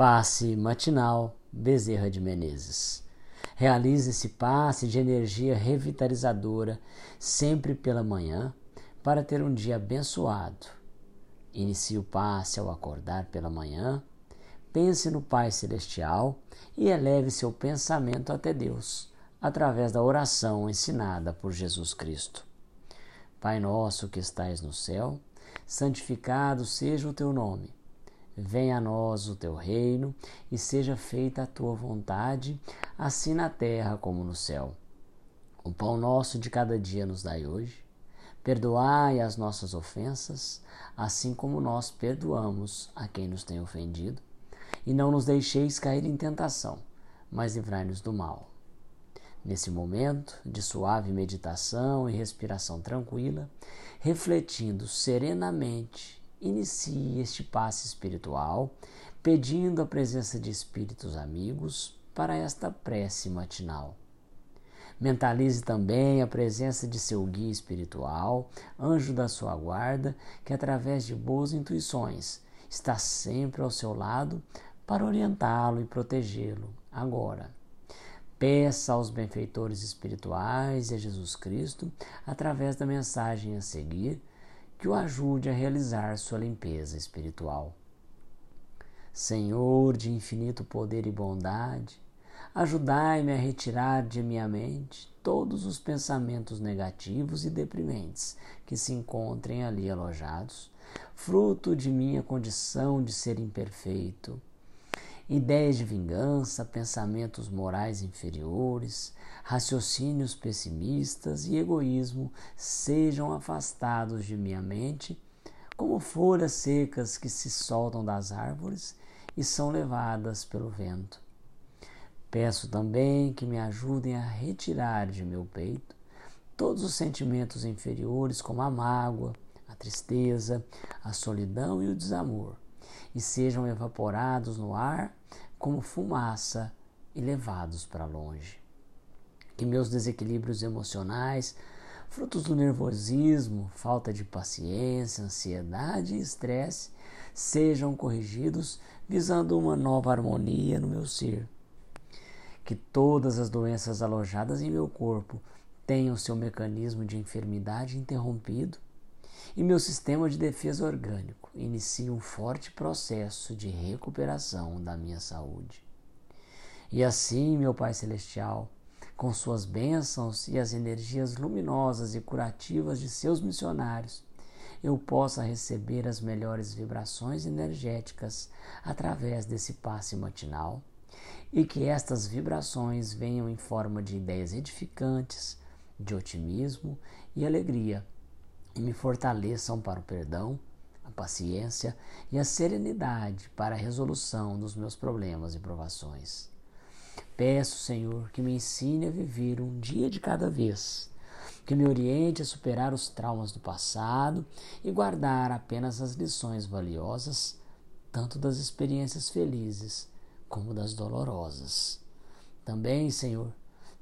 Passe matinal Bezerra de Menezes. Realize esse passe de energia revitalizadora sempre pela manhã para ter um dia abençoado. Inicie o passe ao acordar pela manhã. Pense no Pai Celestial e eleve seu pensamento até Deus através da oração ensinada por Jesus Cristo. Pai nosso que estais no céu, santificado seja o teu nome. Venha a nós o teu reino e seja feita a tua vontade, assim na terra como no céu. O pão nosso de cada dia nos dai hoje. Perdoai as nossas ofensas, assim como nós perdoamos a quem nos tem ofendido. E não nos deixeis cair em tentação, mas livrai-nos do mal. Nesse momento de suave meditação e respiração tranquila, refletindo serenamente inicie este passe espiritual, pedindo a presença de espíritos amigos para esta prece matinal. Mentalize também a presença de seu guia espiritual, anjo da sua guarda, que através de boas intuições está sempre ao seu lado para orientá-lo e protegê-lo agora. Peça aos benfeitores espirituais e a Jesus Cristo, através da mensagem a seguir, que o ajude a realizar sua limpeza espiritual. Senhor de infinito poder e bondade, ajudai-me a retirar de minha mente todos os pensamentos negativos e deprimentes que se encontrem ali alojados, fruto de minha condição de ser imperfeito ideias de vingança, pensamentos morais inferiores, raciocínios pessimistas e egoísmo sejam afastados de minha mente, como folhas secas que se soltam das árvores e são levadas pelo vento. Peço também que me ajudem a retirar de meu peito todos os sentimentos inferiores, como a mágoa, a tristeza, a solidão e o desamor e sejam evaporados no ar como fumaça e levados para longe. Que meus desequilíbrios emocionais, frutos do nervosismo, falta de paciência, ansiedade e estresse, sejam corrigidos visando uma nova harmonia no meu ser. Que todas as doenças alojadas em meu corpo tenham seu mecanismo de enfermidade interrompido e meu sistema de defesa orgânico inicia um forte processo de recuperação da minha saúde. E assim, meu Pai Celestial, com suas bênçãos e as energias luminosas e curativas de seus missionários, eu possa receber as melhores vibrações energéticas através desse passe matinal e que estas vibrações venham em forma de ideias edificantes, de otimismo e alegria e me fortaleçam para o perdão, a paciência e a serenidade para a resolução dos meus problemas e provações. Peço, Senhor, que me ensine a viver um dia de cada vez, que me oriente a superar os traumas do passado e guardar apenas as lições valiosas, tanto das experiências felizes como das dolorosas. Também, Senhor,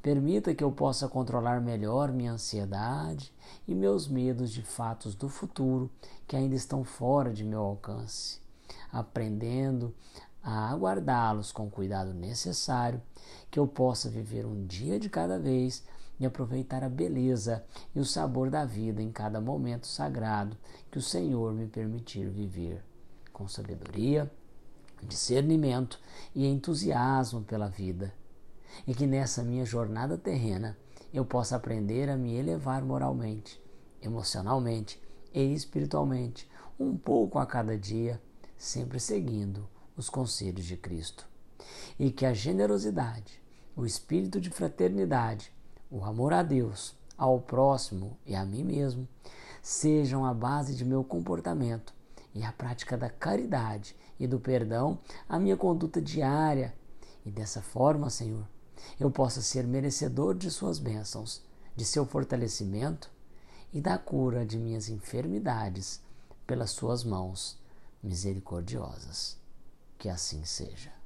Permita que eu possa controlar melhor minha ansiedade e meus medos de fatos do futuro que ainda estão fora de meu alcance, aprendendo a aguardá-los com o cuidado necessário, que eu possa viver um dia de cada vez e aproveitar a beleza e o sabor da vida em cada momento sagrado que o Senhor me permitir viver, com sabedoria, discernimento e entusiasmo pela vida e que nessa minha jornada terrena eu possa aprender a me elevar moralmente, emocionalmente e espiritualmente, um pouco a cada dia, sempre seguindo os conselhos de Cristo. E que a generosidade, o espírito de fraternidade, o amor a Deus, ao próximo e a mim mesmo sejam a base de meu comportamento e a prática da caridade e do perdão a minha conduta diária. E dessa forma, Senhor, eu possa ser merecedor de Suas bênçãos, de seu fortalecimento e da cura de minhas enfermidades pelas Suas mãos misericordiosas. Que assim seja.